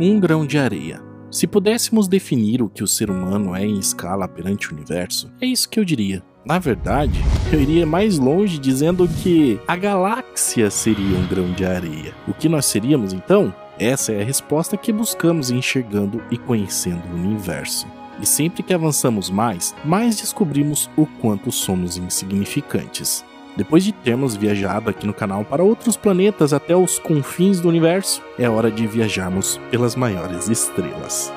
Um grão de areia. Se pudéssemos definir o que o ser humano é em escala perante o universo, é isso que eu diria. Na verdade, eu iria mais longe dizendo que a galáxia seria um grão de areia. O que nós seríamos então? Essa é a resposta que buscamos enxergando e conhecendo o universo. E sempre que avançamos mais, mais descobrimos o quanto somos insignificantes. Depois de termos viajado aqui no canal para outros planetas até os confins do universo, é hora de viajarmos pelas maiores estrelas.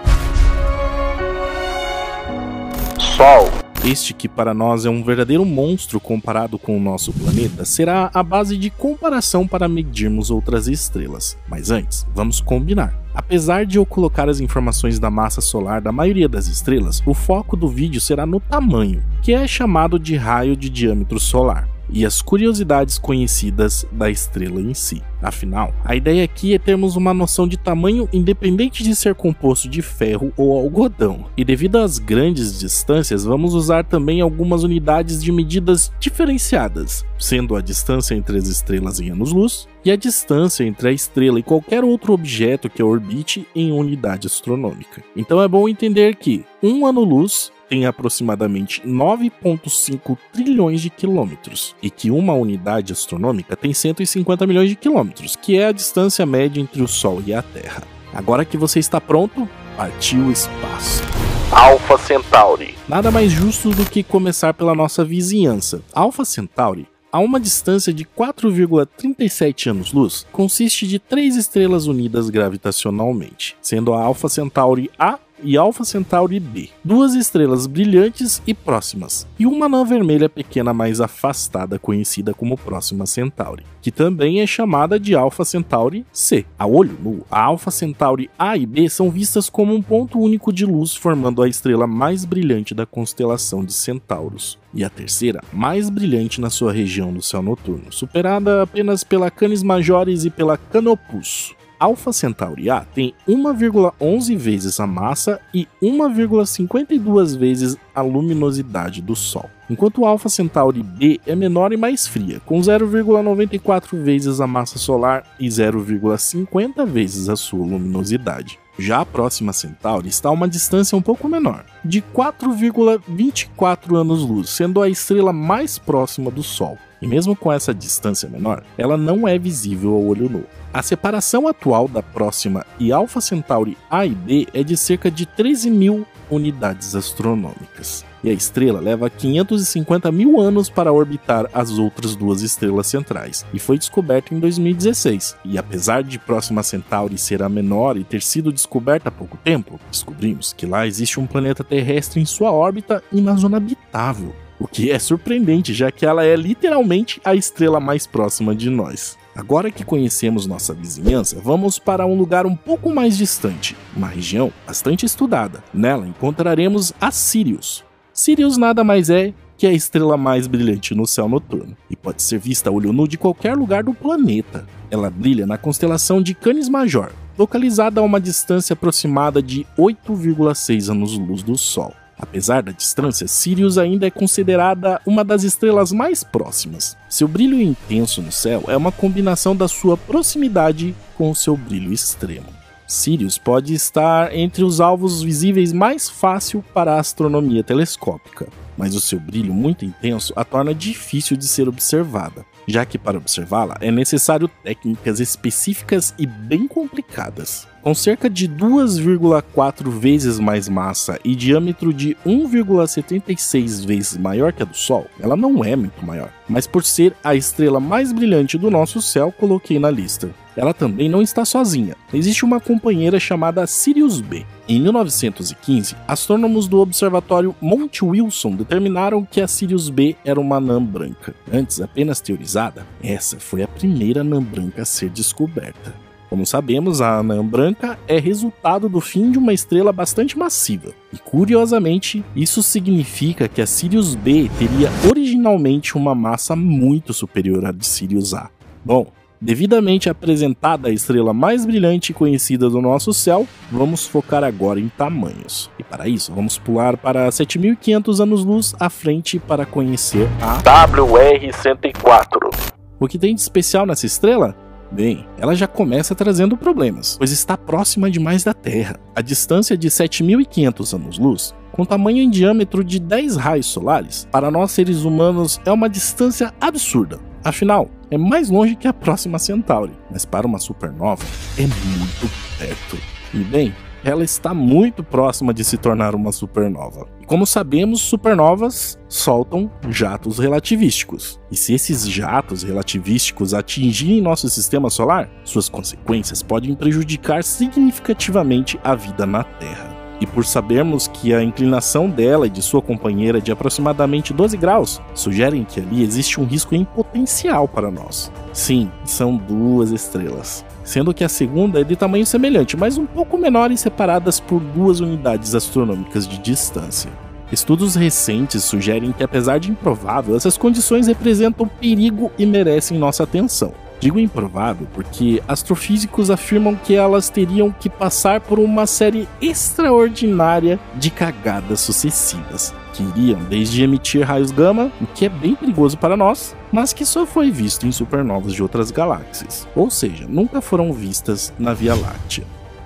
Sol. Este que para nós é um verdadeiro monstro comparado com o nosso planeta, será a base de comparação para medirmos outras estrelas. Mas antes, vamos combinar. Apesar de eu colocar as informações da massa solar da maioria das estrelas, o foco do vídeo será no tamanho, que é chamado de raio de diâmetro solar e as curiosidades conhecidas da estrela em si. Afinal, a ideia aqui é termos uma noção de tamanho independente de ser composto de ferro ou algodão. E devido às grandes distâncias, vamos usar também algumas unidades de medidas diferenciadas, sendo a distância entre as estrelas em anos-luz e a distância entre a estrela e qualquer outro objeto que a orbite em unidade astronômica. Então é bom entender que um ano-luz tem aproximadamente 9,5 trilhões de quilômetros e que uma unidade astronômica tem 150 milhões de quilômetros, que é a distância média entre o Sol e a Terra. Agora que você está pronto, partiu o espaço. Alpha Centauri. Nada mais justo do que começar pela nossa vizinhança. Alpha Centauri a uma distância de 4,37 anos-luz, consiste de três estrelas unidas gravitacionalmente, sendo a Alpha Centauri A e Alpha Centauri B, duas estrelas brilhantes e próximas, e uma anã vermelha pequena mais afastada conhecida como Próxima Centauri, que também é chamada de Alpha Centauri C. A olho nu, a Alpha Centauri A e B são vistas como um ponto único de luz formando a estrela mais brilhante da constelação de Centauros, e a terceira, mais brilhante na sua região do céu noturno, superada apenas pela Canis Majoris e pela Canopus. Alpha Centauri A tem 1,11 vezes a massa e 1,52 vezes a luminosidade do Sol, enquanto Alpha Centauri B é menor e mais fria, com 0,94 vezes a massa solar e 0,50 vezes a sua luminosidade. Já a próxima Centauri está a uma distância um pouco menor, de 4,24 anos-luz, sendo a estrela mais próxima do Sol. E mesmo com essa distância menor, ela não é visível ao olho nu. A separação atual da próxima e Alpha Centauri A e B é de cerca de 13 mil unidades astronômicas. E a estrela leva 550 mil anos para orbitar as outras duas estrelas centrais, e foi descoberta em 2016. E apesar de Próxima Centauri ser a menor e ter sido descoberta há pouco tempo, descobrimos que lá existe um planeta terrestre em sua órbita e na zona habitável. O que é surpreendente, já que ela é literalmente a estrela mais próxima de nós. Agora que conhecemos nossa vizinhança, vamos para um lugar um pouco mais distante, uma região bastante estudada. Nela encontraremos a Sirius. Sirius nada mais é que a estrela mais brilhante no céu noturno e pode ser vista a olho nu de qualquer lugar do planeta. Ela brilha na constelação de Canis Major, localizada a uma distância aproximada de 8,6 anos-luz do Sol. Apesar da distância, Sirius ainda é considerada uma das estrelas mais próximas. Seu brilho intenso no céu é uma combinação da sua proximidade com o seu brilho extremo. Sirius pode estar entre os alvos visíveis mais fácil para a astronomia telescópica, mas o seu brilho muito intenso a torna difícil de ser observada, já que para observá-la é necessário técnicas específicas e bem complicadas. Com cerca de 2,4 vezes mais massa e diâmetro de 1,76 vezes maior que a do Sol, ela não é muito maior, mas por ser a estrela mais brilhante do nosso céu, coloquei na lista. Ela também não está sozinha, existe uma companheira chamada Sirius B. Em 1915, astrônomos do Observatório Monte Wilson determinaram que a Sirius B era uma anã branca. Antes apenas teorizada, essa foi a primeira anã branca a ser descoberta. Como sabemos, a anã branca é resultado do fim de uma estrela bastante massiva. E curiosamente, isso significa que a Sirius B teria originalmente uma massa muito superior à de Sirius A. Bom, devidamente apresentada a estrela mais brilhante conhecida do nosso céu, vamos focar agora em tamanhos. E para isso, vamos pular para 7500 anos-luz à frente para conhecer a WR-104. O que tem de especial nessa estrela? Bem, ela já começa trazendo problemas, pois está próxima demais da Terra. A distância de 7.500 anos-luz com tamanho em diâmetro de 10 raios solares, para nós seres humanos é uma distância absurda. Afinal, é mais longe que a próxima Centauri, mas para uma supernova é muito perto. E bem, ela está muito próxima de se tornar uma supernova. E como sabemos, supernovas soltam jatos relativísticos. E se esses jatos relativísticos atingirem nosso sistema solar, suas consequências podem prejudicar significativamente a vida na Terra. E por sabermos que a inclinação dela e de sua companheira é de aproximadamente 12 graus, sugerem que ali existe um risco em potencial para nós. Sim, são duas estrelas sendo que a segunda é de tamanho semelhante, mas um pouco menor e separadas por duas unidades astronômicas de distância. Estudos recentes sugerem que, apesar de improvável, essas condições representam perigo e merecem nossa atenção. Digo improvável porque astrofísicos afirmam que elas teriam que passar por uma série extraordinária de cagadas sucessivas, que iriam desde emitir raios gama, o que é bem perigoso para nós, mas que só foi visto em supernovas de outras galáxias, ou seja, nunca foram vistas na Via Láctea.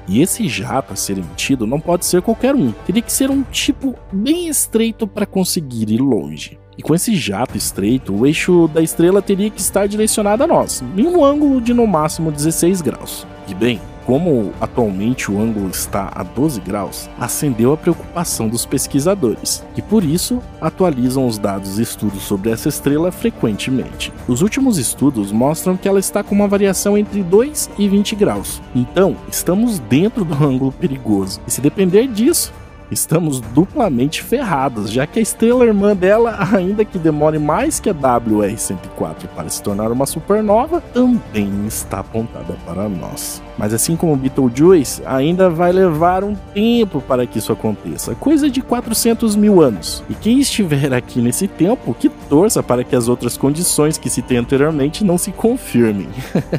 E esse jato a ser emitido não pode ser qualquer um, teria que ser um tipo bem estreito para conseguir ir longe. E com esse jato estreito, o eixo da estrela teria que estar direcionado a nós, em um ângulo de no máximo 16 graus. E bem, como atualmente o ângulo está a 12 graus, acendeu a preocupação dos pesquisadores, que por isso atualizam os dados e estudos sobre essa estrela frequentemente. Os últimos estudos mostram que ela está com uma variação entre 2 e 20 graus, então estamos dentro do ângulo perigoso, e se depender disso, estamos duplamente ferrados, já que a estrela irmã dela, ainda que demore mais que a WR-104 para se tornar uma supernova, também está apontada para nós. Mas assim como Betelgeuse, ainda vai levar um tempo para que isso aconteça, coisa de 400 mil anos. E quem estiver aqui nesse tempo, que torça para que as outras condições que citei anteriormente não se confirmem.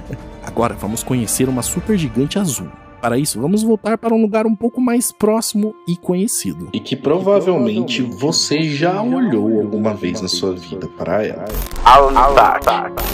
Agora vamos conhecer uma supergigante azul. Para isso, vamos voltar para um lugar um pouco mais próximo e conhecido. E que provavelmente você já olhou alguma vez na sua vida para ela.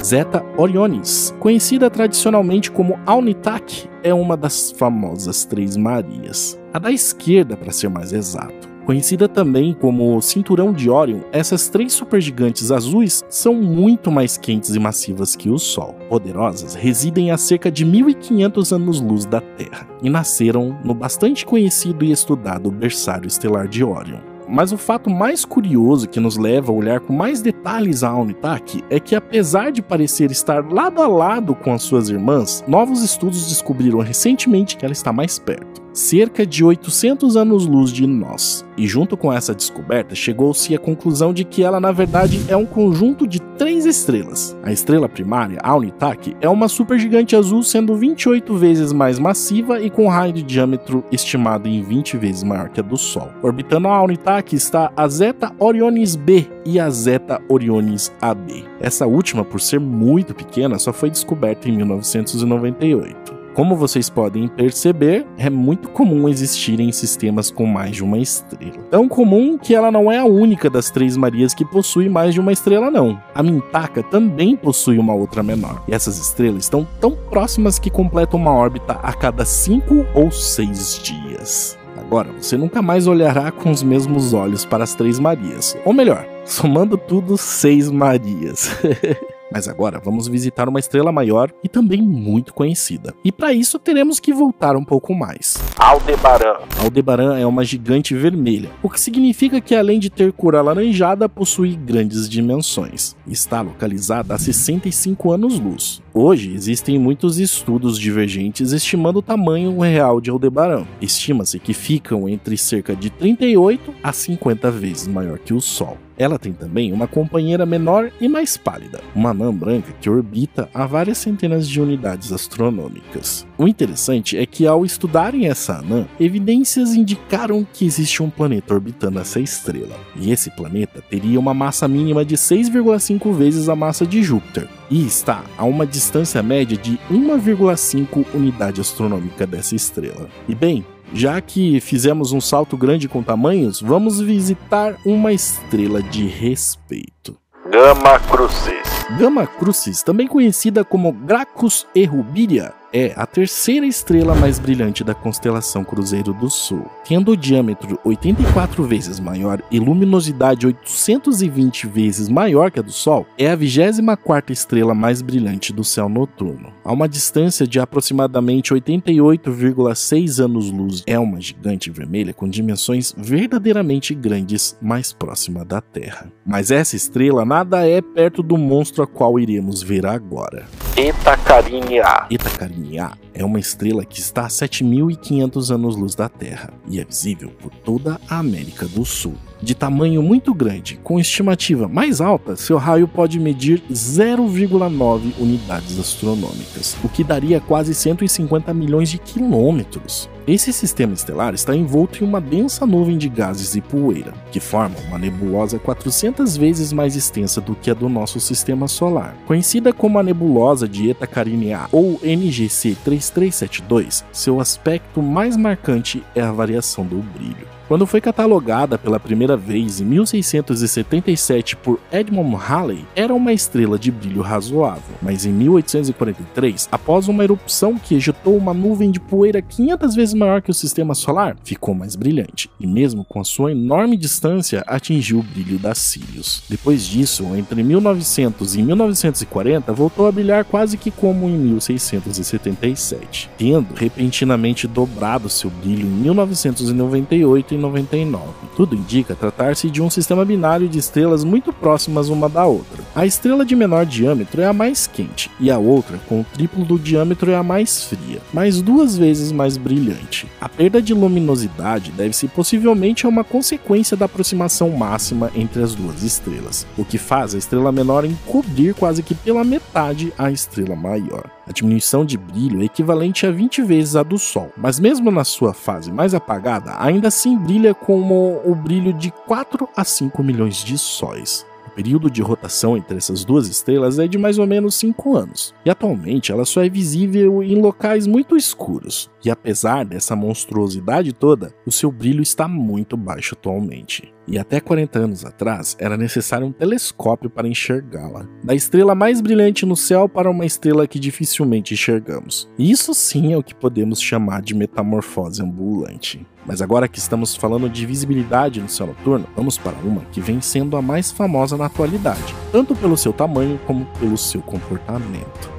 Zeta Orionis, conhecida tradicionalmente como Alnitak, é uma das famosas Três Marias. A da esquerda, para ser mais exato. Conhecida também como Cinturão de Orion, essas três supergigantes azuis são muito mais quentes e massivas que o Sol. Poderosas, residem a cerca de 1500 anos-luz da Terra e nasceram no bastante conhecido e estudado berçário estelar de Orion. Mas o fato mais curioso que nos leva a olhar com mais detalhes a Unitak é que, apesar de parecer estar lado a lado com as suas irmãs, novos estudos descobriram recentemente que ela está mais perto cerca de 800 anos-luz de nós. E junto com essa descoberta, chegou-se à conclusão de que ela na verdade é um conjunto de três estrelas. A estrela primária, a Unitak, é uma supergigante azul sendo 28 vezes mais massiva e com raio de diâmetro estimado em 20 vezes maior que a do Sol. Orbitando a Unitak está a Zeta Orionis B e a Zeta Orionis AB. Essa última, por ser muito pequena, só foi descoberta em 1998. Como vocês podem perceber, é muito comum existirem sistemas com mais de uma estrela. Tão comum que ela não é a única das três Marias que possui mais de uma estrela, não. A Mintaka também possui uma outra menor. E essas estrelas estão tão próximas que completam uma órbita a cada cinco ou seis dias. Agora, você nunca mais olhará com os mesmos olhos para as três Marias. Ou melhor, somando tudo, seis Marias. Mas agora vamos visitar uma estrela maior e também muito conhecida. E para isso teremos que voltar um pouco mais. Aldebaran. Aldebaran é uma gigante vermelha, o que significa que além de ter cor alaranjada, possui grandes dimensões. Está localizada a 65 anos-luz. Hoje existem muitos estudos divergentes estimando o tamanho real de Aldebaran. Estima-se que ficam entre cerca de 38 a 50 vezes maior que o Sol. Ela tem também uma companheira menor e mais pálida, uma anã branca que orbita a várias centenas de unidades astronômicas. O interessante é que ao estudarem essa anã, evidências indicaram que existe um planeta orbitando essa estrela. E esse planeta teria uma massa mínima de 6,5 vezes a massa de Júpiter, e está a uma distância média de 1,5 unidade astronômica dessa estrela. E bem, já que fizemos um salto grande com tamanhos, vamos visitar uma estrela de respeito. Gama Crucis. Gama Crucis, também conhecida como Gracchus Errubiria, é a terceira estrela mais brilhante da constelação Cruzeiro do Sul. Tendo o diâmetro 84 vezes maior e luminosidade 820 vezes maior que a do Sol, é a 24 estrela mais brilhante do céu noturno. A uma distância de aproximadamente 88,6 anos-luz, é uma gigante vermelha com dimensões verdadeiramente grandes, mais próxima da Terra. Mas essa estrela nada é perto do monstro a qual iremos ver agora. Eta Carinhi A. Eta Carinhi A é uma estrela que está a 7.500 anos-luz da Terra e é visível por toda a América do Sul. De tamanho muito grande, com estimativa mais alta, seu raio pode medir 0,9 unidades astronômicas, o que daria quase 150 milhões de quilômetros. Esse sistema estelar está envolto em uma densa nuvem de gases e poeira, que forma uma nebulosa 400 vezes mais extensa do que a do nosso sistema solar. Conhecida como a nebulosa de Eta Carinhi A ou NGC 3372, seu aspecto mais marcante é a variação do brilho. Quando foi catalogada pela primeira vez em 1677 por Edmund Halley, era uma estrela de brilho razoável, mas em 1843, após uma erupção que ejetou uma nuvem de poeira 500 vezes maior que o sistema solar, ficou mais brilhante, e mesmo com a sua enorme distância, atingiu o brilho da Sirius. Depois disso, entre 1900 e 1940, voltou a brilhar quase que como em 1677, tendo repentinamente dobrado seu brilho em 1998 e 99. Tudo indica tratar-se de um sistema binário de estrelas muito próximas uma da outra. A estrela de menor diâmetro é a mais quente, e a outra, com o triplo do diâmetro, é a mais fria, mas duas vezes mais brilhante. A perda de luminosidade deve-se possivelmente a uma consequência da aproximação máxima entre as duas estrelas, o que faz a estrela menor encobrir quase que pela metade a estrela maior. A diminuição de brilho é equivalente a 20 vezes a do Sol, mas mesmo na sua fase mais apagada, ainda assim brilha como o brilho de 4 a 5 milhões de sóis. O período de rotação entre essas duas estrelas é de mais ou menos 5 anos, e atualmente ela só é visível em locais muito escuros. E apesar dessa monstruosidade toda, o seu brilho está muito baixo atualmente. E até 40 anos atrás era necessário um telescópio para enxergá-la. Da estrela mais brilhante no céu para uma estrela que dificilmente enxergamos. Isso sim é o que podemos chamar de metamorfose ambulante. Mas agora que estamos falando de visibilidade no céu noturno, vamos para uma que vem sendo a mais famosa na atualidade, tanto pelo seu tamanho como pelo seu comportamento.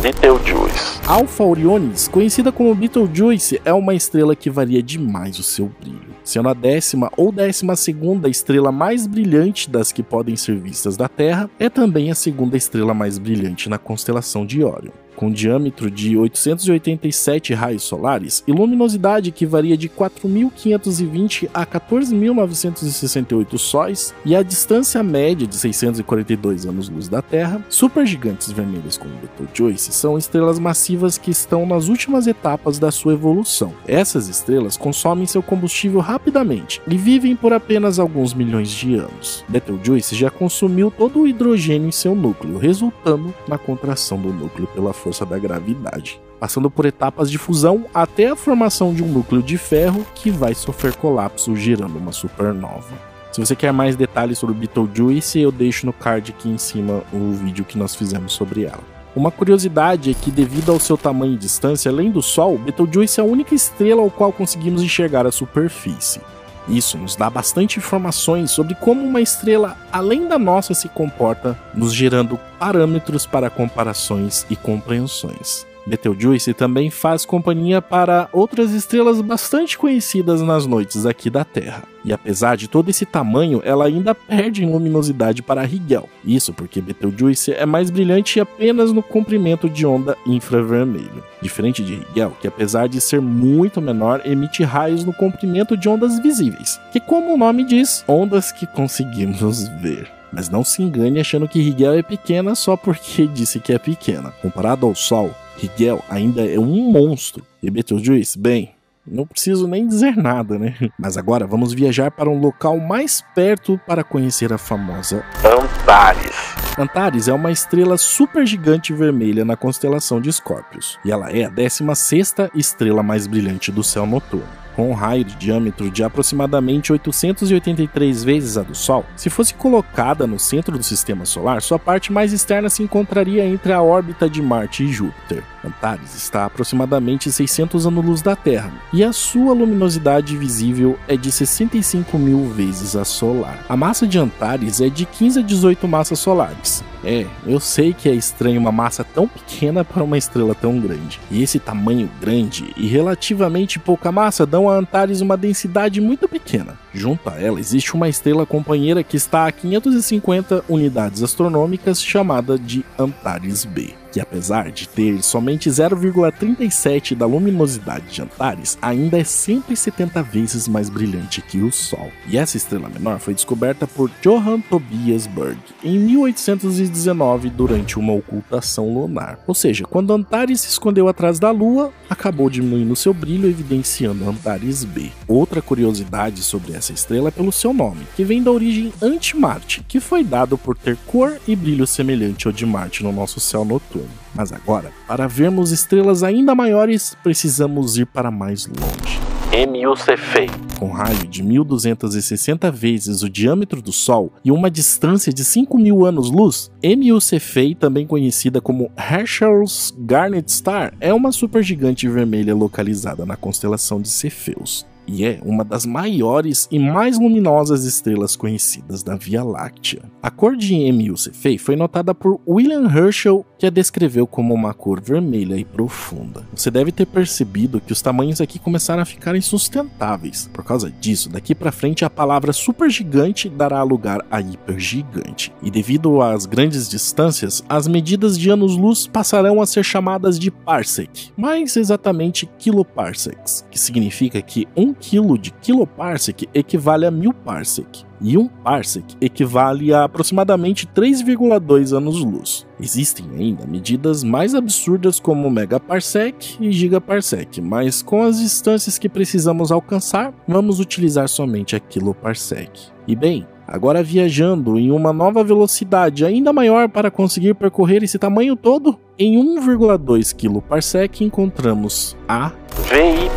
Betelgeuse. Alpha Orionis, conhecida como Betelgeuse, é uma estrela que varia demais o seu brilho, sendo a décima ou décima segunda estrela mais brilhante das que podem ser vistas da Terra, é também a segunda estrela mais brilhante na constelação de Órion com diâmetro de 887 raios solares e luminosidade que varia de 4.520 a 14.968 sóis, e a distância média de 642 anos-luz da Terra, supergigantes vermelhos como Betelgeuse são estrelas massivas que estão nas últimas etapas da sua evolução. Essas estrelas consomem seu combustível rapidamente e vivem por apenas alguns milhões de anos. Betelgeuse já consumiu todo o hidrogênio em seu núcleo, resultando na contração do núcleo pela força da gravidade, passando por etapas de fusão até a formação de um núcleo de ferro que vai sofrer colapso, gerando uma supernova. Se você quer mais detalhes sobre Betelgeuse, eu deixo no card aqui em cima o vídeo que nós fizemos sobre ela. Uma curiosidade é que, devido ao seu tamanho e distância, além do Sol, Betelgeuse é a única estrela ao qual conseguimos enxergar a superfície. Isso nos dá bastante informações sobre como uma estrela além da nossa se comporta, nos gerando parâmetros para comparações e compreensões. Betelgeuse também faz companhia para outras estrelas bastante conhecidas nas noites aqui da Terra. E apesar de todo esse tamanho, ela ainda perde em luminosidade para Rigel. Isso porque Betelgeuse é mais brilhante apenas no comprimento de onda infravermelho. Diferente de Rigel, que apesar de ser muito menor, emite raios no comprimento de ondas visíveis, que como o nome diz, ondas que conseguimos ver. Mas não se engane achando que Rigel é pequena só porque disse que é pequena. Comparado ao Sol, Rigel ainda é um monstro. E Betelgeuse, bem, não preciso nem dizer nada, né? Mas agora vamos viajar para um local mais perto para conhecer a famosa Antares. Antares é uma estrela supergigante vermelha na constelação de Escórpios, e ela é a 16 estrela mais brilhante do céu noturno. Com um raio de diâmetro de aproximadamente 883 vezes a do Sol, se fosse colocada no centro do sistema solar, sua parte mais externa se encontraria entre a órbita de Marte e Júpiter. Antares está a aproximadamente 600 anos-luz da Terra, e a sua luminosidade visível é de 65 mil vezes a solar. A massa de Antares é de 15 a 18 massas solares. É, eu sei que é estranho uma massa tão pequena para uma estrela tão grande. E esse tamanho grande e relativamente pouca massa dão a Antares uma densidade muito pequena. Junto a ela existe uma estrela companheira que está a 550 unidades astronômicas chamada de Antares B que apesar de ter somente 0,37 da luminosidade de Antares, ainda é 170 vezes mais brilhante que o Sol. E essa estrela menor foi descoberta por Johann Tobias Berg em 1819 durante uma ocultação lunar. Ou seja, quando Antares se escondeu atrás da Lua, acabou diminuindo seu brilho, evidenciando Antares B. Outra curiosidade sobre essa estrela é pelo seu nome, que vem da origem anti-Marte, que foi dado por ter cor e brilho semelhante ao de Marte no nosso céu noturno. Mas agora, para vermos estrelas ainda maiores, precisamos ir para mais longe. MUCFEI. Com raio de 1260 vezes o diâmetro do Sol e uma distância de 5 mil anos-luz, MUCFEI, também conhecida como Herschel's Garnet Star, é uma supergigante vermelha localizada na constelação de Cefeus e é uma das maiores e mais luminosas estrelas conhecidas da Via Láctea. A cor de MU Cephei foi notada por William Herschel, que a descreveu como uma cor vermelha e profunda. Você deve ter percebido que os tamanhos aqui começaram a ficar insustentáveis. Por causa disso, daqui para frente a palavra supergigante dará lugar a hipergigante. E devido às grandes distâncias, as medidas de anos-luz passarão a ser chamadas de parsec, mais exatamente kiloparsecs, que significa que um 1 kg de kiloparsec equivale a 1000 parsec, e 1 parsec equivale a aproximadamente 3,2 anos-luz. Existem ainda medidas mais absurdas como megaparsec e gigaparsec, mas com as distâncias que precisamos alcançar, vamos utilizar somente a kiloparsec. E bem, agora viajando em uma nova velocidade ainda maior para conseguir percorrer esse tamanho todo, em 1,2 kparsec encontramos a VY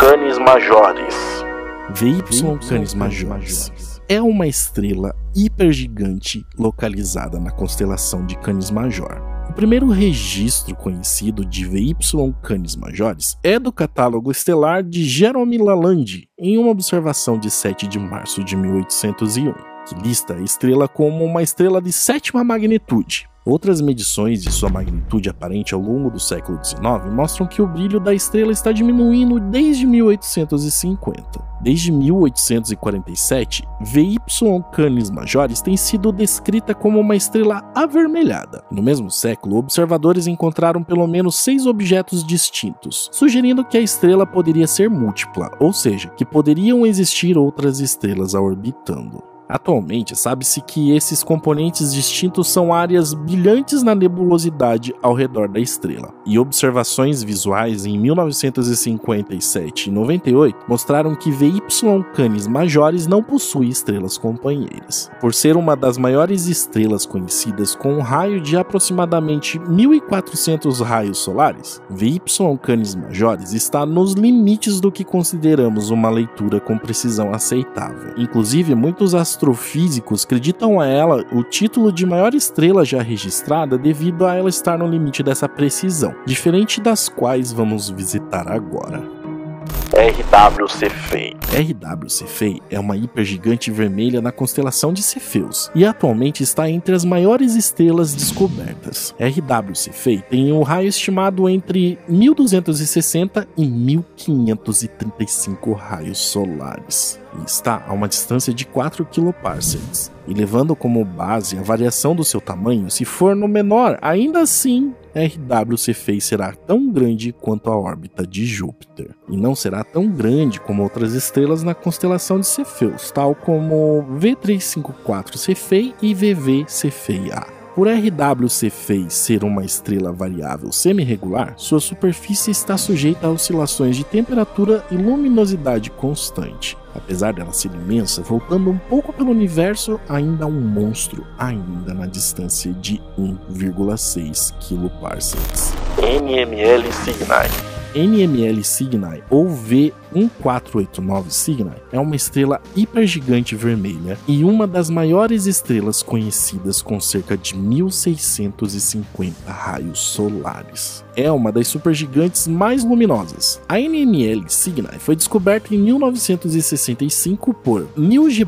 Canis Majores. VY Canis Majores é uma estrela hipergigante localizada na constelação de Canis Major. O primeiro registro conhecido de VY Canis Majores é do catálogo estelar de Jerome Lalande, em uma observação de 7 de março de 1801, que lista a estrela como uma estrela de sétima magnitude, Outras medições de sua magnitude aparente ao longo do século XIX mostram que o brilho da estrela está diminuindo desde 1850. Desde 1847, VY Canis Majores tem sido descrita como uma estrela avermelhada. No mesmo século, observadores encontraram pelo menos seis objetos distintos, sugerindo que a estrela poderia ser múltipla, ou seja, que poderiam existir outras estrelas a orbitando. Atualmente, sabe-se que esses componentes distintos são áreas brilhantes na nebulosidade ao redor da estrela, e observações visuais em 1957 e 98 mostraram que VY Canis Majores não possui estrelas companheiras. Por ser uma das maiores estrelas conhecidas com um raio de aproximadamente 1400 raios solares, VY Canis Majores está nos limites do que consideramos uma leitura com precisão aceitável. Inclusive, muitos astronautas astrofísicos acreditam a ela o título de maior estrela já registrada devido a ela estar no limite dessa precisão, diferente das quais vamos visitar agora. RW Cephei. RW Cephei é uma hipergigante vermelha na constelação de Cefeus e atualmente está entre as maiores estrelas descobertas. RW Cephei tem um raio estimado entre 1260 e 1535 raios solares está a uma distância de 4 kparsecs. E levando como base a variação do seu tamanho, se for no menor, ainda assim RW Cephei será tão grande quanto a órbita de Júpiter, e não será tão grande como outras estrelas na constelação de Cefeus, tal como V354 Cephei e VV Cephei A. Por RW Cephei ser uma estrela variável semi-regular, sua superfície está sujeita a oscilações de temperatura e luminosidade constante. Apesar dela ser imensa, voltando um pouco pelo universo, ainda um monstro, ainda na distância de 1,6 kparsecs. NML Cygni. NML Cygni ou V 1489 Cygni é uma estrela hipergigante vermelha e uma das maiores estrelas conhecidas com cerca de 1650 raios solares. É uma das supergigantes mais luminosas. A NML Cygni foi descoberta em 1965 por Neil G.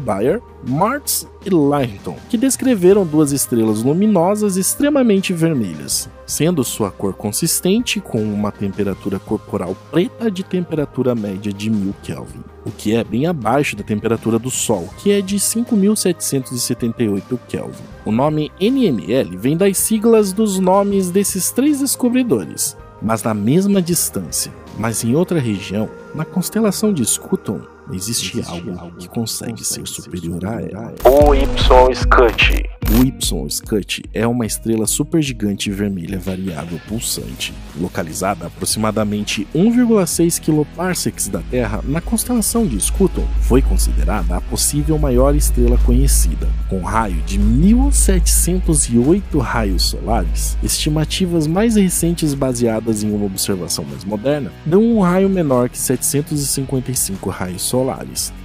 Martz e Lighton, que descreveram duas estrelas luminosas extremamente vermelhas, sendo sua cor consistente com uma temperatura corporal preta de temperatura média de 1000 Kelvin, o que é bem abaixo da temperatura do Sol, que é de 5778 Kelvin. O nome NML vem das siglas dos nomes desses três descobridores, mas na mesma distância, mas em outra região, na constelação de Scuton, existe, algo, que consegue, ser superior a ela. O Y Scut. O Y Scut é uma estrela supergigante vermelha variável pulsante, localizada a aproximadamente 1,6 kParsecs da Terra na constelação de Scuton. Foi considerada a possível maior estrela conhecida, com raio de 1708 raios solares. Estimativas mais recentes baseadas em uma observação mais moderna dão um raio menor que 755 raios solares,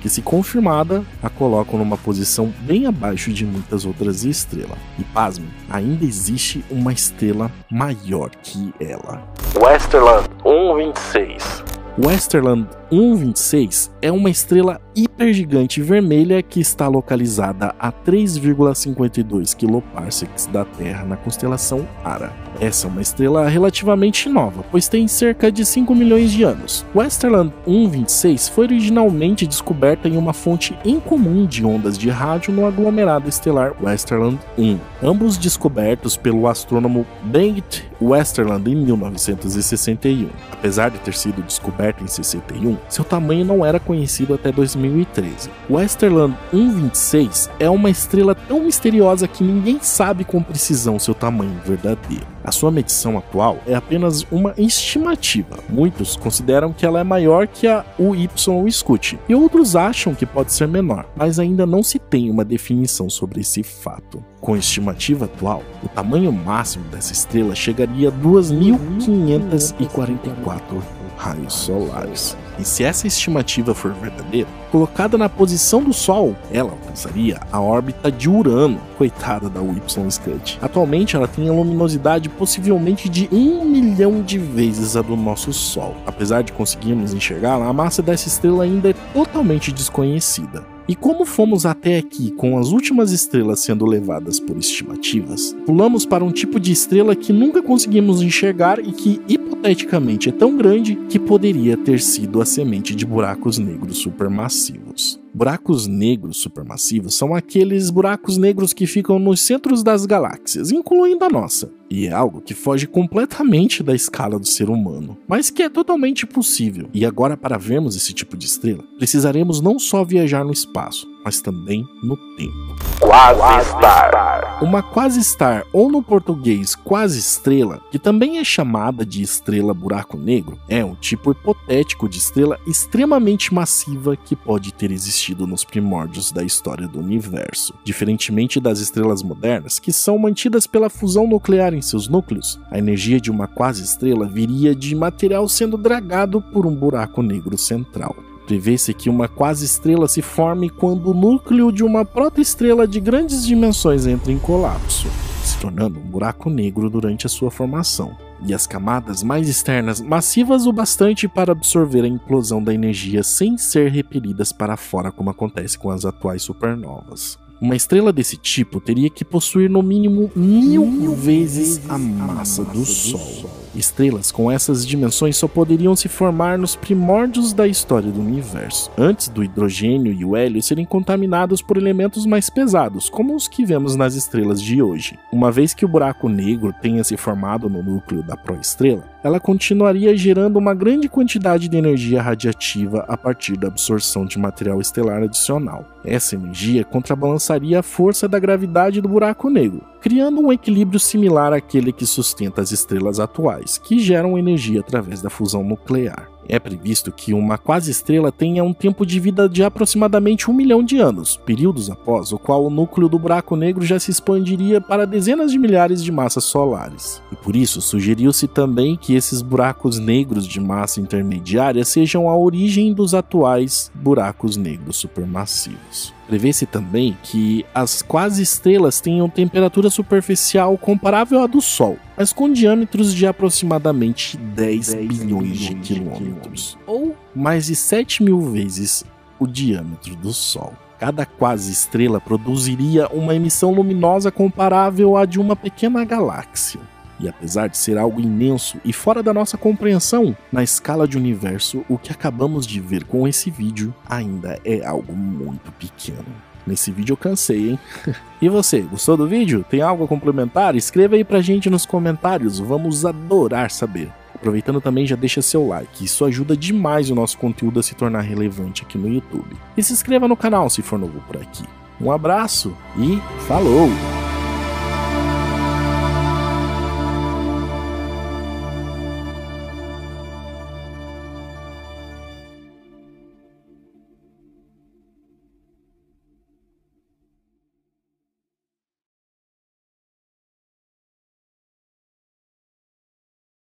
que se confirmada a colocam numa posição bem abaixo de muitas outras estrelas. E pasme, ainda existe uma estrela maior que ela. Westerland 126 Westerland 126 é uma estrela hipergigante vermelha que está localizada a 3,52 kParsecs da Terra na constelação Ara. Essa é uma estrela relativamente nova, pois tem cerca de 5 milhões de anos. Westerland 126 foi originalmente descoberta em uma fonte incomum de ondas de rádio no aglomerado estelar Westerland 1, ambos descobertos pelo astrônomo Bengt Westerland em 1961. Apesar de ter sido descoberto em 61, seu tamanho não era conhecido até 2013. Westerland 126 é uma estrela tão misteriosa que ninguém sabe com precisão seu tamanho verdadeiro. A sua medição atual é apenas uma estimativa. Muitos consideram que ela é maior que a UY Scut, e outros acham que pode ser menor, mas ainda não se tem uma definição sobre esse fato. Com a estimativa atual, o tamanho máximo dessa estrela chegaria a 2.544 raios solares. E se essa estimativa for verdadeira, colocada na posição do Sol, ela alcançaria a órbita de Urano, coitada da Y Scut. Atualmente ela tem a luminosidade possivelmente de um milhão de vezes a do nosso Sol. Apesar de conseguirmos enxergá-la, a massa dessa estrela ainda é totalmente desconhecida. E como fomos até aqui com as últimas estrelas sendo levadas por estimativas, pulamos para um tipo de estrela que nunca conseguimos enxergar e que hipoteticamente é tão grande que poderia ter sido a semente de buracos negros supermassivos. Buracos negros supermassivos são aqueles buracos negros que ficam nos centros das galáxias, incluindo a nossa. E é algo que foge completamente da escala do ser humano, mas que é totalmente possível. E agora, para vermos esse tipo de estrela, precisaremos não só viajar no espaço, mas também no tempo. Quase Star. Uma quase star, ou no português quase estrela, que também é chamada de estrela buraco negro, é um tipo hipotético de estrela extremamente massiva que pode ter existido nos primórdios da história do universo. Diferentemente das estrelas modernas, que são mantidas pela fusão nuclear em seus núcleos, a energia de uma quase estrela viria de material sendo dragado por um buraco negro central. Prevê-se que uma quase-estrela se forme quando o núcleo de uma protoestrela de grandes dimensões entra em colapso, se tornando um buraco negro durante a sua formação. E as camadas mais externas massivas o bastante para absorver a implosão da energia sem ser repelidas para fora, como acontece com as atuais supernovas. Uma estrela desse tipo teria que possuir no mínimo mil, mil vezes a massa do Sol. Estrelas com essas dimensões só poderiam se formar nos primórdios da história do universo, antes do hidrogênio e o hélio serem contaminados por elementos mais pesados, como os que vemos nas estrelas de hoje. Uma vez que o buraco negro tenha se formado no núcleo da proestrela, ela continuaria gerando uma grande quantidade de energia radiativa a partir da absorção de material estelar adicional. Essa energia contrabalançaria a força da gravidade do buraco negro, criando um equilíbrio similar àquele que sustenta as estrelas atuais, que geram energia através da fusão nuclear. É previsto que uma quase-estrela tenha um tempo de vida de aproximadamente um milhão de anos, períodos após o qual o núcleo do buraco negro já se expandiria para dezenas de milhares de massas solares. E por isso sugeriu-se também que esses buracos negros de massa intermediária sejam a origem dos atuais buracos negros supermassivos. Prevê-se também que as quase-estrelas tenham temperatura superficial comparável à do Sol, mas com diâmetros de aproximadamente 10, 10 bilhões de quilômetros, ou mais de 7 mil vezes o diâmetro do Sol. Cada quase-estrela produziria uma emissão luminosa comparável à de uma pequena galáxia. E apesar de ser algo imenso e fora da nossa compreensão, na escala de universo, o que acabamos de ver com esse vídeo ainda é algo muito pequeno. Nesse vídeo eu cansei, hein? e você, gostou do vídeo? Tem algo a complementar? Escreva aí pra gente nos comentários, vamos adorar saber. Aproveitando também, já deixa seu like, isso ajuda demais o nosso conteúdo a se tornar relevante aqui no YouTube. E se inscreva no canal se for novo por aqui. Um abraço e falou!